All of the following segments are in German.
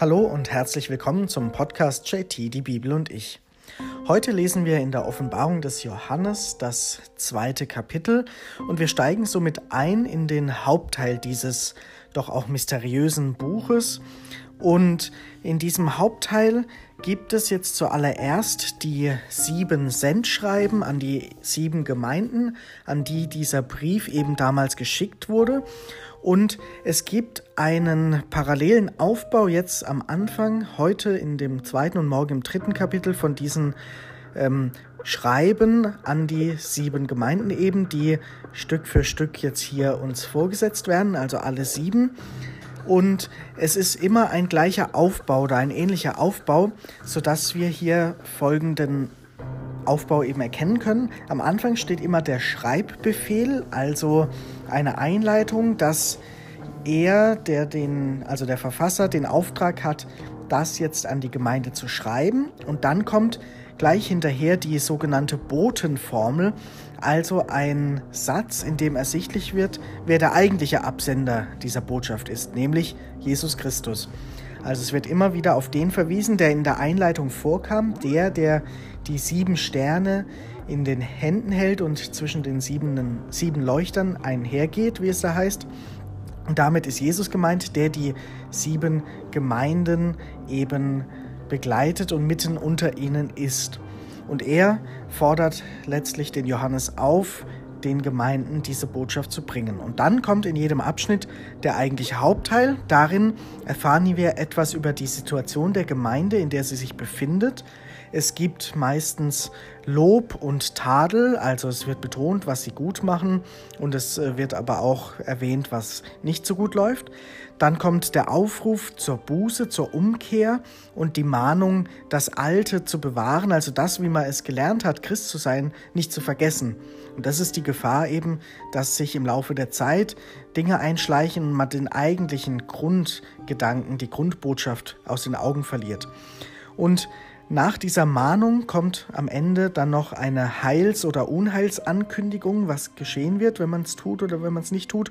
Hallo und herzlich willkommen zum Podcast JT, die Bibel und ich. Heute lesen wir in der Offenbarung des Johannes das zweite Kapitel und wir steigen somit ein in den Hauptteil dieses doch auch mysteriösen Buches. Und in diesem Hauptteil gibt es jetzt zuallererst die sieben Sendschreiben an die sieben Gemeinden, an die dieser Brief eben damals geschickt wurde. Und es gibt einen parallelen Aufbau jetzt am Anfang, heute in dem zweiten und morgen im dritten Kapitel von diesen ähm, Schreiben an die sieben Gemeinden eben, die Stück für Stück jetzt hier uns vorgesetzt werden, also alle sieben. Und es ist immer ein gleicher Aufbau oder ein ähnlicher Aufbau, sodass wir hier folgenden Aufbau eben erkennen können. Am Anfang steht immer der Schreibbefehl, also eine Einleitung, dass er, der den, also der Verfasser, den Auftrag hat, das jetzt an die Gemeinde zu schreiben. Und dann kommt gleich hinterher die sogenannte Botenformel, also ein Satz, in dem ersichtlich wird, wer der eigentliche Absender dieser Botschaft ist, nämlich Jesus Christus. Also es wird immer wieder auf den verwiesen, der in der Einleitung vorkam, der, der die sieben Sterne in den Händen hält und zwischen den sieben, sieben Leuchtern einhergeht, wie es da heißt. Und damit ist Jesus gemeint, der die sieben Gemeinden eben begleitet und mitten unter ihnen ist. Und er fordert letztlich den Johannes auf, den Gemeinden diese Botschaft zu bringen. Und dann kommt in jedem Abschnitt der eigentliche Hauptteil. Darin erfahren wir etwas über die Situation der Gemeinde, in der sie sich befindet. Es gibt meistens Lob und Tadel, also es wird betont, was sie gut machen und es äh, wird aber auch erwähnt, was nicht so gut läuft. Dann kommt der Aufruf zur Buße, zur Umkehr und die Mahnung, das Alte zu bewahren, also das, wie man es gelernt hat, Christ zu sein, nicht zu vergessen. Und das ist die Gefahr eben, dass sich im Laufe der Zeit Dinge einschleichen und man den eigentlichen Grundgedanken, die Grundbotschaft aus den Augen verliert. Und nach dieser Mahnung kommt am Ende dann noch eine Heils- oder Unheilsankündigung, was geschehen wird, wenn man es tut oder wenn man es nicht tut.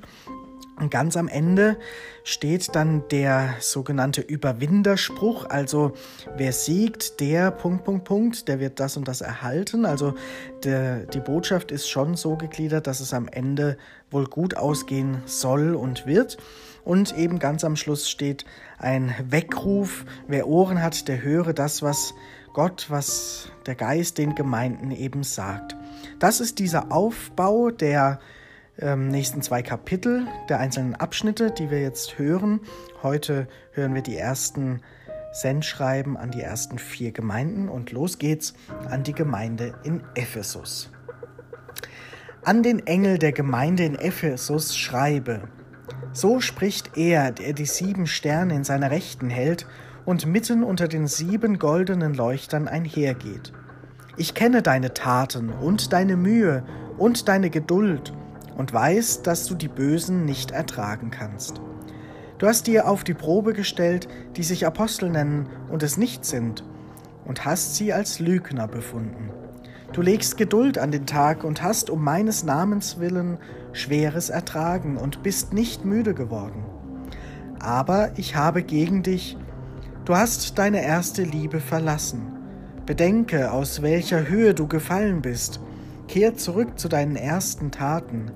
Und ganz am Ende steht dann der sogenannte Überwinderspruch, also wer siegt, der Punkt, Punkt, Punkt, der wird das und das erhalten. Also der, die Botschaft ist schon so gegliedert, dass es am Ende wohl gut ausgehen soll und wird. Und eben ganz am Schluss steht ein Weckruf, wer Ohren hat, der höre das, was Gott, was der Geist den Gemeinden eben sagt. Das ist dieser Aufbau der ähm, nächsten zwei Kapitel der einzelnen Abschnitte, die wir jetzt hören. Heute hören wir die ersten Sendschreiben an die ersten vier Gemeinden und los geht's an die Gemeinde in Ephesus. An den Engel der Gemeinde in Ephesus schreibe, so spricht er, der die sieben Sterne in seiner Rechten hält und mitten unter den sieben goldenen Leuchtern einhergeht. Ich kenne deine Taten und deine Mühe und deine Geduld und weiß, dass du die Bösen nicht ertragen kannst. Du hast dir auf die Probe gestellt, die sich Apostel nennen und es nicht sind, und hast sie als Lügner befunden. Du legst Geduld an den Tag und hast um meines Namens willen Schweres ertragen und bist nicht müde geworden. Aber ich habe gegen dich, du hast deine erste Liebe verlassen. Bedenke, aus welcher Höhe du gefallen bist. Kehr zurück zu deinen ersten Taten.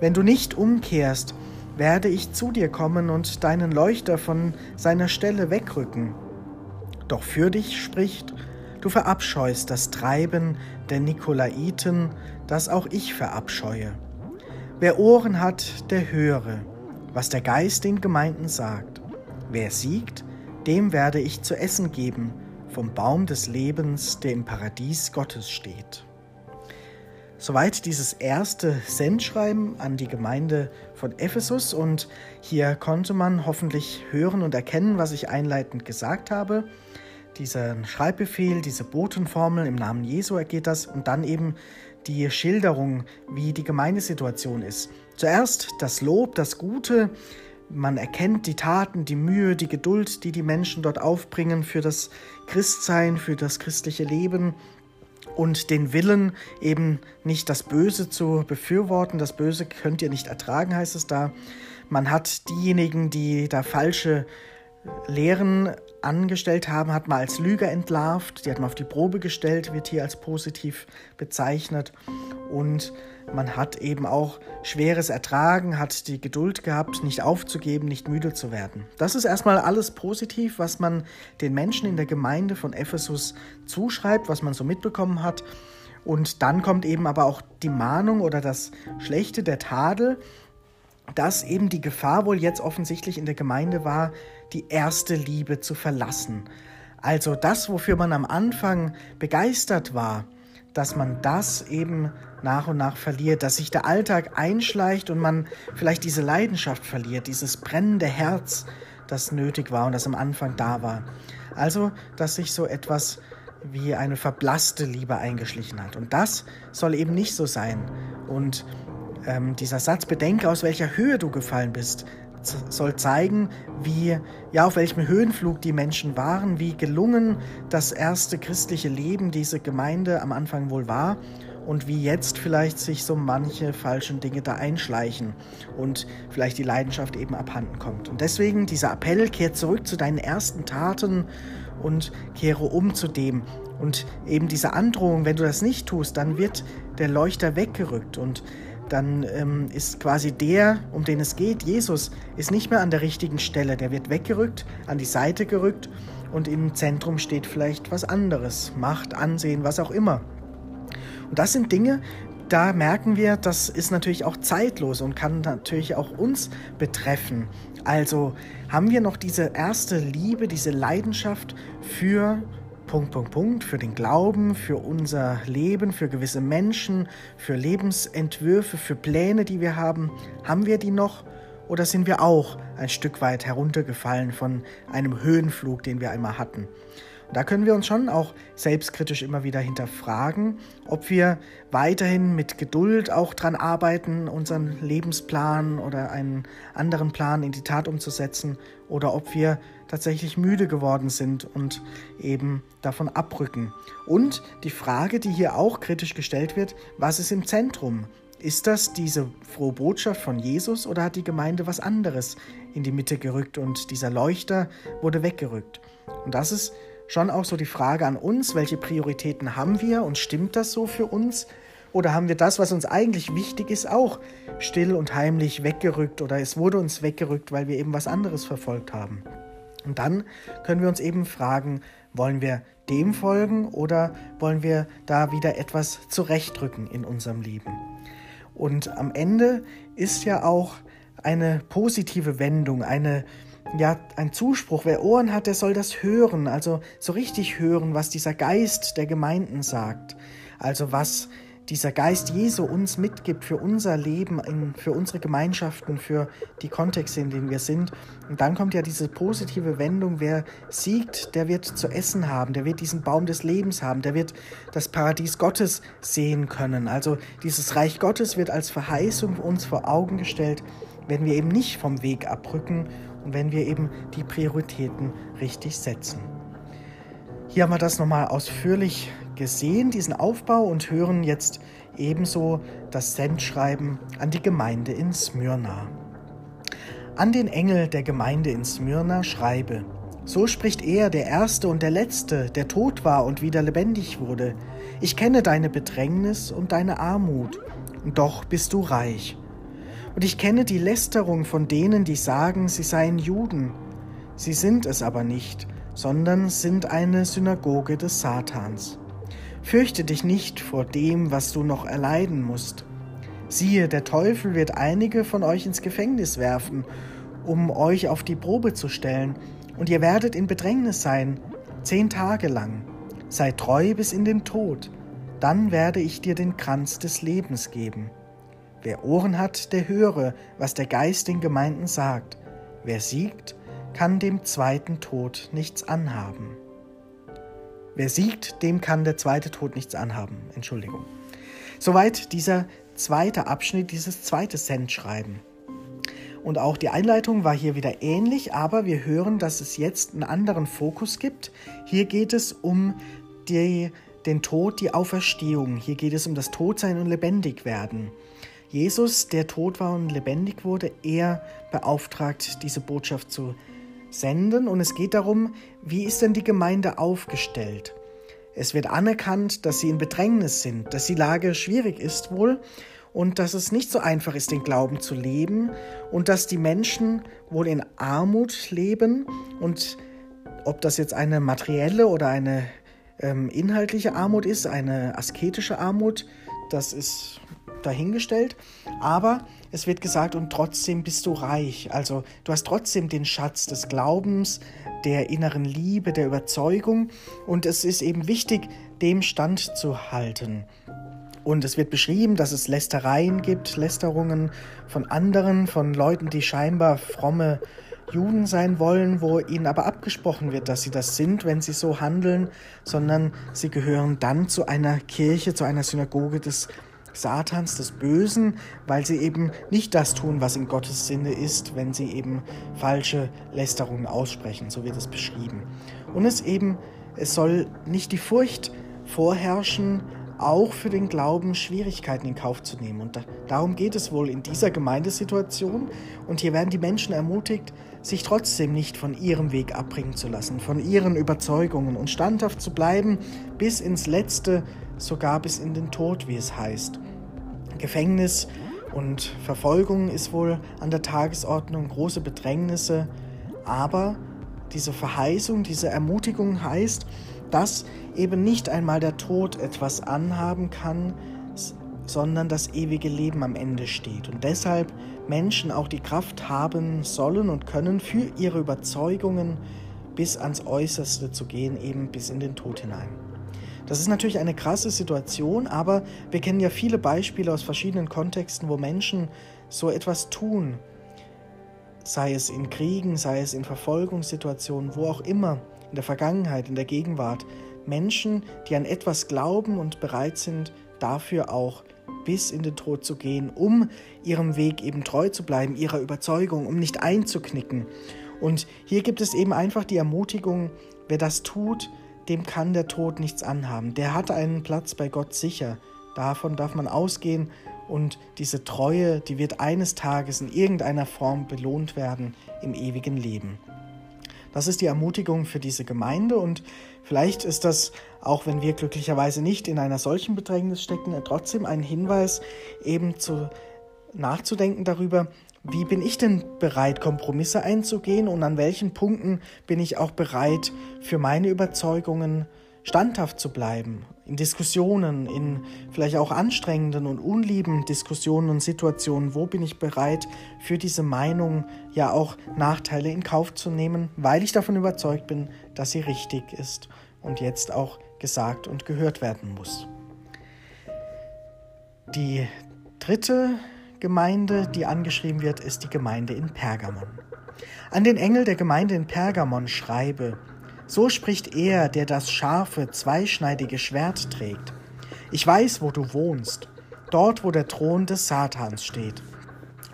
Wenn du nicht umkehrst, werde ich zu dir kommen und deinen Leuchter von seiner Stelle wegrücken. Doch für dich spricht, du verabscheust das Treiben der Nikolaiten, das auch ich verabscheue. Wer Ohren hat, der höre, was der Geist den Gemeinden sagt. Wer siegt, dem werde ich zu essen geben vom Baum des Lebens, der im Paradies Gottes steht. Soweit dieses erste Sendschreiben an die Gemeinde von Ephesus und hier konnte man hoffentlich hören und erkennen, was ich einleitend gesagt habe. Dieser Schreibbefehl, diese Botenformel im Namen Jesu ergeht das und dann eben die Schilderung, wie die Gemeindesituation ist. Zuerst das Lob, das Gute, man erkennt die Taten, die Mühe, die Geduld, die die Menschen dort aufbringen für das Christsein, für das christliche Leben und den Willen, eben nicht das Böse zu befürworten. Das Böse könnt ihr nicht ertragen, heißt es da. Man hat diejenigen, die da falsche Lehren angestellt haben, hat man als Lüge entlarvt, die hat man auf die Probe gestellt, wird hier als positiv bezeichnet. Und man hat eben auch Schweres ertragen, hat die Geduld gehabt, nicht aufzugeben, nicht müde zu werden. Das ist erstmal alles positiv, was man den Menschen in der Gemeinde von Ephesus zuschreibt, was man so mitbekommen hat. Und dann kommt eben aber auch die Mahnung oder das Schlechte, der Tadel, dass eben die Gefahr wohl jetzt offensichtlich in der Gemeinde war, die erste Liebe zu verlassen. Also das, wofür man am Anfang begeistert war, dass man das eben nach und nach verliert, dass sich der Alltag einschleicht und man vielleicht diese Leidenschaft verliert, dieses brennende Herz, das nötig war und das am Anfang da war. Also, dass sich so etwas wie eine verblasste Liebe eingeschlichen hat. Und das soll eben nicht so sein. Und ähm, dieser Satz, bedenke, aus welcher Höhe du gefallen bist, soll zeigen, wie, ja, auf welchem Höhenflug die Menschen waren, wie gelungen das erste christliche Leben diese Gemeinde am Anfang wohl war und wie jetzt vielleicht sich so manche falschen Dinge da einschleichen und vielleicht die Leidenschaft eben abhanden kommt. Und deswegen dieser Appell, kehr zurück zu deinen ersten Taten und kehre um zu dem. Und eben diese Androhung, wenn du das nicht tust, dann wird der Leuchter weggerückt und dann ähm, ist quasi der, um den es geht, Jesus, ist nicht mehr an der richtigen Stelle. Der wird weggerückt, an die Seite gerückt und im Zentrum steht vielleicht was anderes, Macht, Ansehen, was auch immer. Und das sind Dinge, da merken wir, das ist natürlich auch zeitlos und kann natürlich auch uns betreffen. Also haben wir noch diese erste Liebe, diese Leidenschaft für Punkt, Punkt, Punkt, für den Glauben, für unser Leben, für gewisse Menschen, für Lebensentwürfe, für Pläne, die wir haben. Haben wir die noch oder sind wir auch ein Stück weit heruntergefallen von einem Höhenflug, den wir einmal hatten? Da können wir uns schon auch selbstkritisch immer wieder hinterfragen, ob wir weiterhin mit Geduld auch dran arbeiten, unseren Lebensplan oder einen anderen Plan in die Tat umzusetzen oder ob wir tatsächlich müde geworden sind und eben davon abrücken. Und die Frage, die hier auch kritisch gestellt wird, was ist im Zentrum? Ist das diese frohe Botschaft von Jesus oder hat die Gemeinde was anderes in die Mitte gerückt und dieser Leuchter wurde weggerückt? Und das ist schon auch so die Frage an uns, welche Prioritäten haben wir und stimmt das so für uns? Oder haben wir das, was uns eigentlich wichtig ist, auch still und heimlich weggerückt oder es wurde uns weggerückt, weil wir eben was anderes verfolgt haben? Und dann können wir uns eben fragen, wollen wir dem folgen oder wollen wir da wieder etwas zurechtrücken in unserem Leben? Und am Ende ist ja auch eine positive Wendung, eine ja, ein Zuspruch. Wer Ohren hat, der soll das hören, also so richtig hören, was dieser Geist der Gemeinden sagt. Also was dieser Geist Jesu uns mitgibt für unser Leben, in, für unsere Gemeinschaften, für die Kontexte, in denen wir sind. Und dann kommt ja diese positive Wendung, wer siegt, der wird zu essen haben, der wird diesen Baum des Lebens haben, der wird das Paradies Gottes sehen können. Also dieses Reich Gottes wird als Verheißung uns vor Augen gestellt, wenn wir eben nicht vom Weg abrücken und wenn wir eben die Prioritäten richtig setzen. Hier haben wir das nochmal ausführlich gesehen, diesen Aufbau, und hören jetzt ebenso das Sendschreiben an die Gemeinde in Smyrna. An den Engel der Gemeinde in Smyrna schreibe, so spricht er, der Erste und der Letzte, der tot war und wieder lebendig wurde. Ich kenne deine Bedrängnis und deine Armut, und doch bist du reich. Und ich kenne die Lästerung von denen, die sagen, sie seien Juden. Sie sind es aber nicht, sondern sind eine Synagoge des Satans. Fürchte dich nicht vor dem, was du noch erleiden musst. Siehe, der Teufel wird einige von euch ins Gefängnis werfen, um euch auf die Probe zu stellen, und ihr werdet in Bedrängnis sein, zehn Tage lang. Sei treu bis in den Tod, dann werde ich dir den Kranz des Lebens geben. Wer Ohren hat, der höre, was der Geist den Gemeinden sagt. Wer siegt, kann dem zweiten Tod nichts anhaben. Wer siegt, dem kann der zweite Tod nichts anhaben. Entschuldigung. Soweit dieser zweite Abschnitt, dieses zweite Sendschreiben. Und auch die Einleitung war hier wieder ähnlich, aber wir hören, dass es jetzt einen anderen Fokus gibt. Hier geht es um die, den Tod, die Auferstehung. Hier geht es um das Todsein und Lebendigwerden. Jesus, der tot war und lebendig wurde, er beauftragt, diese Botschaft zu senden und es geht darum, wie ist denn die Gemeinde aufgestellt? Es wird anerkannt, dass sie in Bedrängnis sind, dass die Lage schwierig ist wohl und dass es nicht so einfach ist, den Glauben zu leben und dass die Menschen wohl in Armut leben und ob das jetzt eine materielle oder eine ähm, inhaltliche Armut ist, eine asketische Armut, das ist dahingestellt. Aber es wird gesagt, und trotzdem bist du reich. Also du hast trotzdem den Schatz des Glaubens, der inneren Liebe, der Überzeugung. Und es ist eben wichtig, dem Stand zu halten. Und es wird beschrieben, dass es Lästereien gibt, Lästerungen von anderen, von Leuten, die scheinbar fromme Juden sein wollen, wo ihnen aber abgesprochen wird, dass sie das sind, wenn sie so handeln, sondern sie gehören dann zu einer Kirche, zu einer Synagoge des Satans, des Bösen, weil sie eben nicht das tun, was in Gottes Sinne ist, wenn sie eben falsche Lästerungen aussprechen, so wird es beschrieben. Und es eben, es soll nicht die Furcht vorherrschen, auch für den Glauben Schwierigkeiten in Kauf zu nehmen. Und darum geht es wohl in dieser Gemeindesituation. Und hier werden die Menschen ermutigt, sich trotzdem nicht von ihrem Weg abbringen zu lassen, von ihren Überzeugungen und standhaft zu bleiben bis ins Letzte, sogar bis in den Tod, wie es heißt. Gefängnis und Verfolgung ist wohl an der Tagesordnung, große Bedrängnisse, aber diese Verheißung, diese Ermutigung heißt, dass eben nicht einmal der Tod etwas anhaben kann, sondern das ewige Leben am Ende steht. Und deshalb Menschen auch die Kraft haben sollen und können, für ihre Überzeugungen bis ans Äußerste zu gehen, eben bis in den Tod hinein. Das ist natürlich eine krasse Situation, aber wir kennen ja viele Beispiele aus verschiedenen Kontexten, wo Menschen so etwas tun, sei es in Kriegen, sei es in Verfolgungssituationen, wo auch immer, in der Vergangenheit, in der Gegenwart, Menschen, die an etwas glauben und bereit sind, dafür auch bis in den Tod zu gehen, um ihrem Weg eben treu zu bleiben, ihrer Überzeugung, um nicht einzuknicken. Und hier gibt es eben einfach die Ermutigung, wer das tut, dem kann der Tod nichts anhaben. Der hat einen Platz bei Gott sicher. Davon darf man ausgehen und diese Treue, die wird eines Tages in irgendeiner Form belohnt werden im ewigen Leben. Das ist die Ermutigung für diese Gemeinde und vielleicht ist das, auch wenn wir glücklicherweise nicht in einer solchen Bedrängnis stecken, trotzdem ein Hinweis, eben zu nachzudenken darüber, wie bin ich denn bereit, Kompromisse einzugehen und an welchen Punkten bin ich auch bereit, für meine Überzeugungen standhaft zu bleiben, in Diskussionen, in vielleicht auch anstrengenden und unlieben Diskussionen und Situationen, wo bin ich bereit, für diese Meinung ja auch Nachteile in Kauf zu nehmen, weil ich davon überzeugt bin, dass sie richtig ist und jetzt auch gesagt und gehört werden muss. Die dritte Gemeinde, die angeschrieben wird, ist die Gemeinde in Pergamon. An den Engel der Gemeinde in Pergamon schreibe, so spricht er, der das scharfe, zweischneidige Schwert trägt. Ich weiß, wo du wohnst, dort, wo der Thron des Satans steht.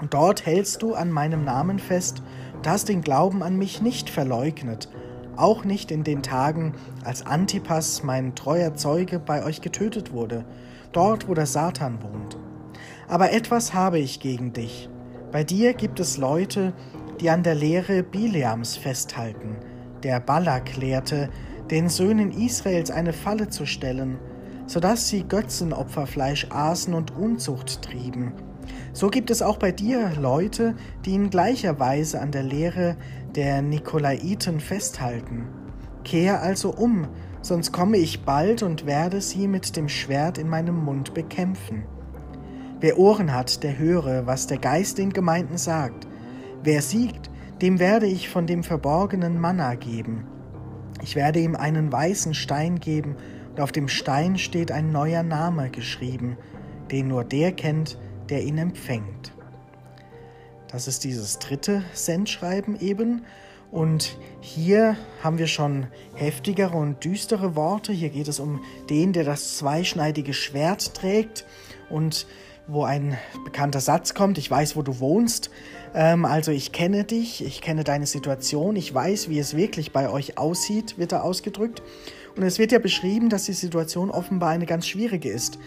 Und dort hältst du an meinem Namen fest und hast den Glauben an mich nicht verleugnet, auch nicht in den Tagen, als Antipas, mein treuer Zeuge, bei euch getötet wurde, dort, wo der Satan wohnt. Aber etwas habe ich gegen dich. Bei dir gibt es Leute, die an der Lehre Bileams festhalten, der Balak lehrte, den Söhnen Israels eine Falle zu stellen, so dass sie Götzenopferfleisch aßen und Unzucht trieben. So gibt es auch bei dir Leute, die in gleicher Weise an der Lehre der Nikolaiten festhalten. Kehr also um, sonst komme ich bald und werde sie mit dem Schwert in meinem Mund bekämpfen. Wer Ohren hat, der höre, was der Geist den Gemeinden sagt. Wer siegt, dem werde ich von dem verborgenen Manna geben. Ich werde ihm einen weißen Stein geben, und auf dem Stein steht ein neuer Name geschrieben, den nur der kennt, der ihn empfängt. Das ist dieses dritte Sendschreiben eben. Und hier haben wir schon heftigere und düstere Worte. Hier geht es um den, der das zweischneidige Schwert trägt und wo ein bekannter Satz kommt, ich weiß, wo du wohnst. Ähm, also ich kenne dich, ich kenne deine Situation, ich weiß, wie es wirklich bei euch aussieht, wird da ausgedrückt. Und es wird ja beschrieben, dass die Situation offenbar eine ganz schwierige ist.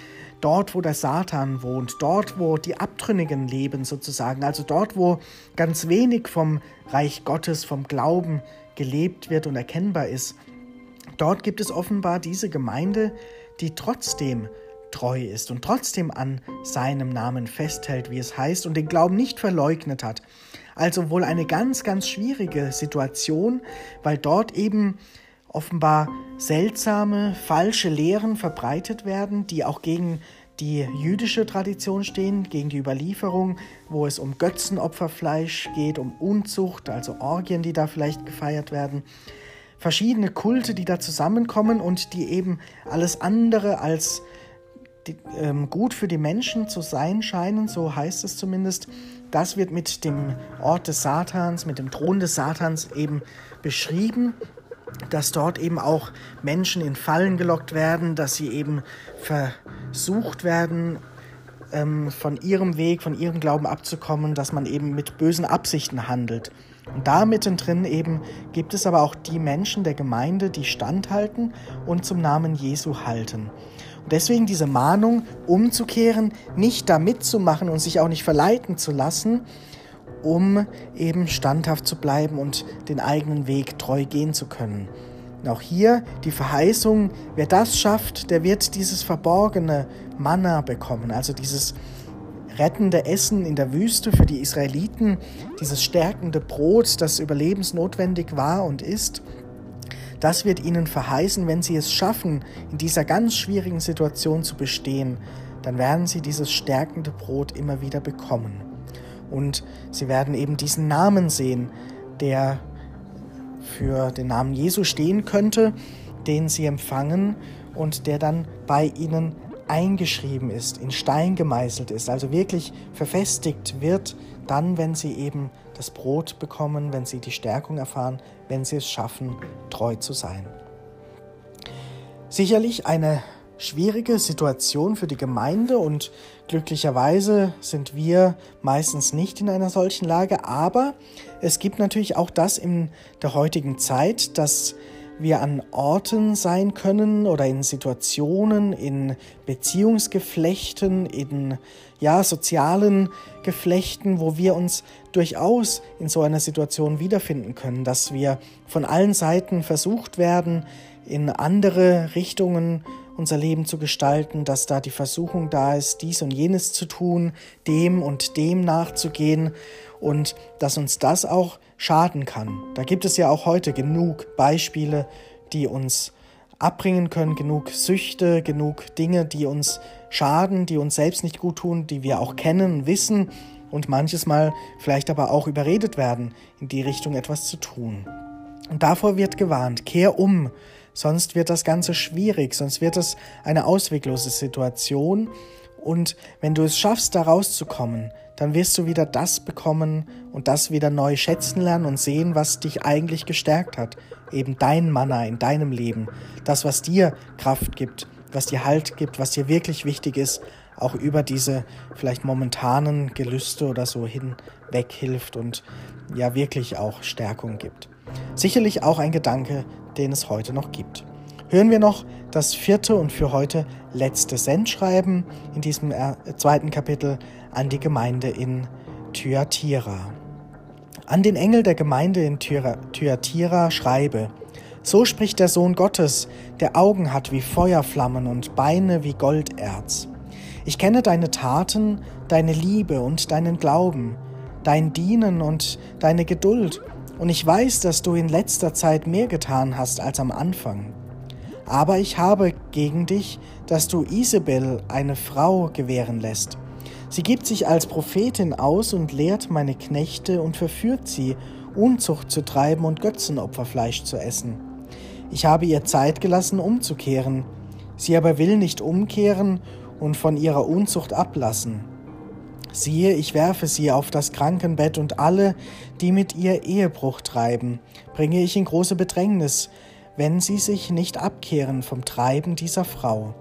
dort, wo der Satan wohnt, dort, wo die Abtrünnigen leben sozusagen, also dort, wo ganz wenig vom Reich Gottes, vom Glauben gelebt wird und erkennbar ist, dort gibt es offenbar diese Gemeinde, die trotzdem treu ist und trotzdem an seinem Namen festhält, wie es heißt, und den Glauben nicht verleugnet hat. Also wohl eine ganz, ganz schwierige Situation, weil dort eben offenbar seltsame, falsche Lehren verbreitet werden, die auch gegen die jüdische Tradition stehen, gegen die Überlieferung, wo es um Götzenopferfleisch geht, um Unzucht, also Orgien, die da vielleicht gefeiert werden. Verschiedene Kulte, die da zusammenkommen und die eben alles andere als die, ähm, gut für die Menschen zu sein scheinen, so heißt es zumindest. Das wird mit dem Ort des Satans, mit dem Thron des Satans eben beschrieben, dass dort eben auch Menschen in Fallen gelockt werden, dass sie eben versucht werden, ähm, von ihrem Weg, von ihrem Glauben abzukommen, dass man eben mit bösen Absichten handelt. Und da mittendrin eben gibt es aber auch die Menschen der Gemeinde, die standhalten und zum Namen Jesu halten. Deswegen diese Mahnung, umzukehren, nicht da mitzumachen und sich auch nicht verleiten zu lassen, um eben standhaft zu bleiben und den eigenen Weg treu gehen zu können. Und auch hier die Verheißung, wer das schafft, der wird dieses verborgene Manna bekommen, also dieses rettende Essen in der Wüste für die Israeliten, dieses stärkende Brot, das überlebensnotwendig war und ist. Das wird ihnen verheißen, wenn sie es schaffen, in dieser ganz schwierigen Situation zu bestehen, dann werden sie dieses stärkende Brot immer wieder bekommen. Und sie werden eben diesen Namen sehen, der für den Namen Jesu stehen könnte, den sie empfangen und der dann bei ihnen eingeschrieben ist, in Stein gemeißelt ist, also wirklich verfestigt wird, dann, wenn sie eben das Brot bekommen, wenn sie die Stärkung erfahren, wenn sie es schaffen, treu zu sein. Sicherlich eine schwierige Situation für die Gemeinde und glücklicherweise sind wir meistens nicht in einer solchen Lage, aber es gibt natürlich auch das in der heutigen Zeit, dass wir an Orten sein können oder in Situationen, in Beziehungsgeflechten, in ja, sozialen Geflechten, wo wir uns durchaus in so einer Situation wiederfinden können, dass wir von allen Seiten versucht werden, in andere Richtungen unser Leben zu gestalten, dass da die Versuchung da ist, dies und jenes zu tun, dem und dem nachzugehen und dass uns das auch schaden kann. Da gibt es ja auch heute genug Beispiele, die uns abbringen können, genug Süchte, genug Dinge, die uns schaden, die uns selbst nicht gut tun, die wir auch kennen, wissen und manches Mal vielleicht aber auch überredet werden, in die Richtung etwas zu tun. Und davor wird gewarnt, kehr um, sonst wird das Ganze schwierig, sonst wird es eine ausweglose Situation und wenn du es schaffst, da rauszukommen, dann wirst du wieder das bekommen und das wieder neu schätzen lernen und sehen, was dich eigentlich gestärkt hat. Eben dein Manna in deinem Leben. Das, was dir Kraft gibt, was dir Halt gibt, was dir wirklich wichtig ist, auch über diese vielleicht momentanen Gelüste oder so hinweg hilft und ja wirklich auch Stärkung gibt. Sicherlich auch ein Gedanke, den es heute noch gibt hören wir noch das vierte und für heute letzte Sendschreiben in diesem äh, zweiten Kapitel an die Gemeinde in Thyatira. An den Engel der Gemeinde in Thyatira schreibe, so spricht der Sohn Gottes, der Augen hat wie Feuerflammen und Beine wie Golderz. Ich kenne deine Taten, deine Liebe und deinen Glauben, dein Dienen und deine Geduld, und ich weiß, dass du in letzter Zeit mehr getan hast als am Anfang. Aber ich habe gegen dich, dass du Isabel eine Frau gewähren lässt. Sie gibt sich als Prophetin aus und lehrt meine Knechte und verführt sie, Unzucht zu treiben und Götzenopferfleisch zu essen. Ich habe ihr Zeit gelassen, umzukehren. Sie aber will nicht umkehren und von ihrer Unzucht ablassen. Siehe, ich werfe sie auf das Krankenbett und alle, die mit ihr Ehebruch treiben, bringe ich in große Bedrängnis, wenn sie sich nicht abkehren vom Treiben dieser Frau.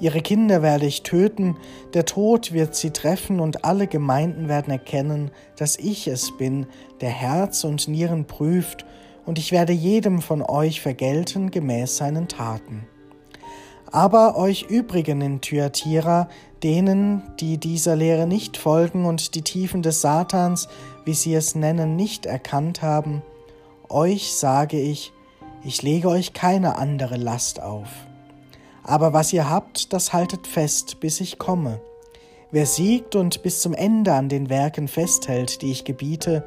Ihre Kinder werde ich töten, der Tod wird sie treffen und alle Gemeinden werden erkennen, dass ich es bin, der Herz und Nieren prüft, und ich werde jedem von euch vergelten gemäß seinen Taten. Aber euch übrigen in Thyatira, denen, die dieser Lehre nicht folgen und die Tiefen des Satans, wie sie es nennen, nicht erkannt haben, euch sage ich, ich lege euch keine andere Last auf. Aber was ihr habt, das haltet fest, bis ich komme. Wer siegt und bis zum Ende an den Werken festhält, die ich gebiete,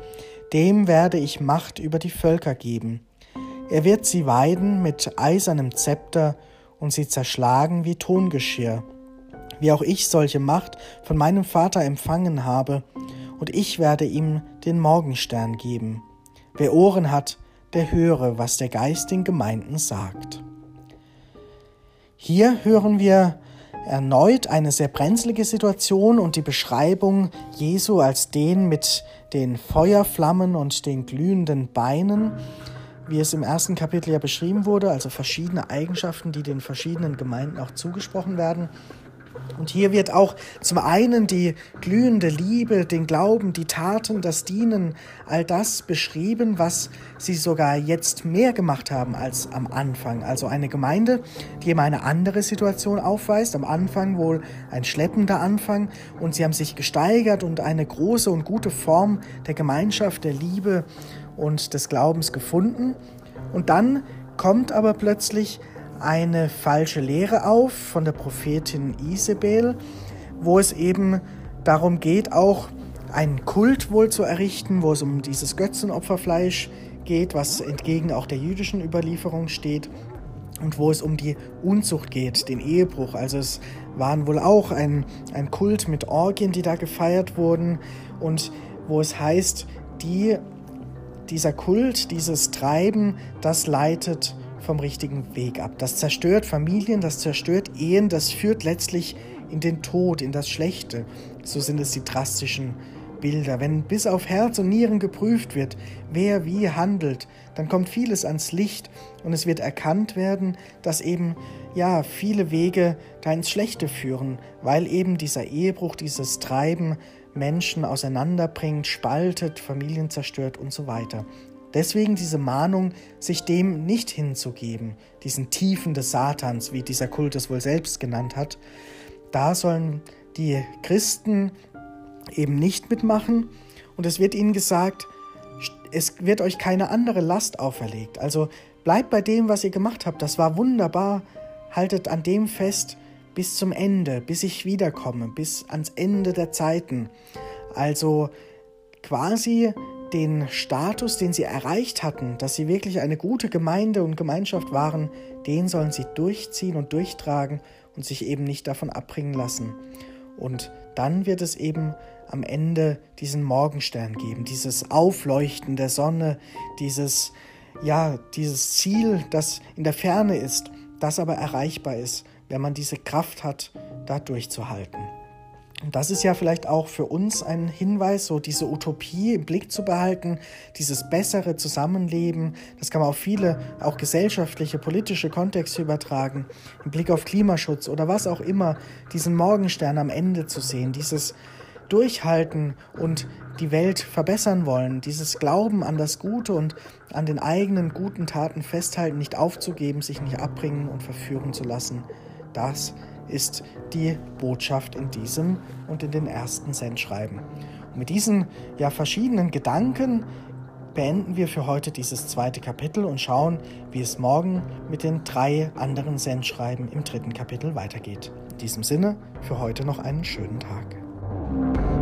dem werde ich Macht über die Völker geben. Er wird sie weiden mit eisernem Zepter und sie zerschlagen wie Tongeschirr. Wie auch ich solche Macht von meinem Vater empfangen habe, und ich werde ihm den Morgenstern geben. Wer Ohren hat, der höre, was der Geist den Gemeinden sagt. Hier hören wir erneut eine sehr brenzlige Situation und die Beschreibung Jesu als den mit den Feuerflammen und den glühenden Beinen, wie es im ersten Kapitel ja beschrieben wurde, also verschiedene Eigenschaften, die den verschiedenen Gemeinden auch zugesprochen werden. Und hier wird auch zum einen die glühende Liebe, den Glauben, die Taten, das Dienen, all das beschrieben, was sie sogar jetzt mehr gemacht haben als am Anfang. Also eine Gemeinde, die eben eine andere Situation aufweist. Am Anfang wohl ein schleppender Anfang und sie haben sich gesteigert und eine große und gute Form der Gemeinschaft, der Liebe und des Glaubens gefunden. Und dann kommt aber plötzlich eine falsche Lehre auf von der Prophetin Isabel, wo es eben darum geht, auch einen Kult wohl zu errichten, wo es um dieses Götzenopferfleisch geht, was entgegen auch der jüdischen Überlieferung steht und wo es um die Unzucht geht, den Ehebruch. Also es waren wohl auch ein, ein Kult mit Orgien, die da gefeiert wurden und wo es heißt, die, dieser Kult, dieses Treiben, das leitet vom richtigen Weg ab. Das zerstört Familien, das zerstört Ehen, das führt letztlich in den Tod, in das Schlechte. So sind es die drastischen Bilder. Wenn bis auf Herz und Nieren geprüft wird, wer wie handelt, dann kommt vieles ans Licht und es wird erkannt werden, dass eben ja viele Wege da ins Schlechte führen, weil eben dieser Ehebruch, dieses Treiben Menschen auseinanderbringt, spaltet, Familien zerstört und so weiter. Deswegen diese Mahnung, sich dem nicht hinzugeben, diesen Tiefen des Satans, wie dieser Kult es wohl selbst genannt hat. Da sollen die Christen eben nicht mitmachen und es wird ihnen gesagt, es wird euch keine andere Last auferlegt. Also bleibt bei dem, was ihr gemacht habt. Das war wunderbar. Haltet an dem fest bis zum Ende, bis ich wiederkomme, bis ans Ende der Zeiten. Also quasi den Status, den sie erreicht hatten, dass sie wirklich eine gute Gemeinde und Gemeinschaft waren, den sollen sie durchziehen und durchtragen und sich eben nicht davon abbringen lassen. Und dann wird es eben am Ende diesen Morgenstern geben, dieses Aufleuchten der Sonne, dieses ja, dieses Ziel, das in der Ferne ist, das aber erreichbar ist, wenn man diese Kraft hat, da durchzuhalten. Und das ist ja vielleicht auch für uns ein Hinweis, so diese Utopie im Blick zu behalten, dieses bessere Zusammenleben. Das kann man auf viele, auch gesellschaftliche, politische Kontexte übertragen, im Blick auf Klimaschutz oder was auch immer, diesen Morgenstern am Ende zu sehen, dieses Durchhalten und die Welt verbessern wollen, dieses Glauben an das Gute und an den eigenen guten Taten festhalten, nicht aufzugeben, sich nicht abbringen und verführen zu lassen. Das ist ist die Botschaft in diesem und in den ersten Sendschreiben. Und mit diesen ja verschiedenen Gedanken beenden wir für heute dieses zweite Kapitel und schauen, wie es morgen mit den drei anderen Sendschreiben im dritten Kapitel weitergeht. In diesem Sinne für heute noch einen schönen Tag.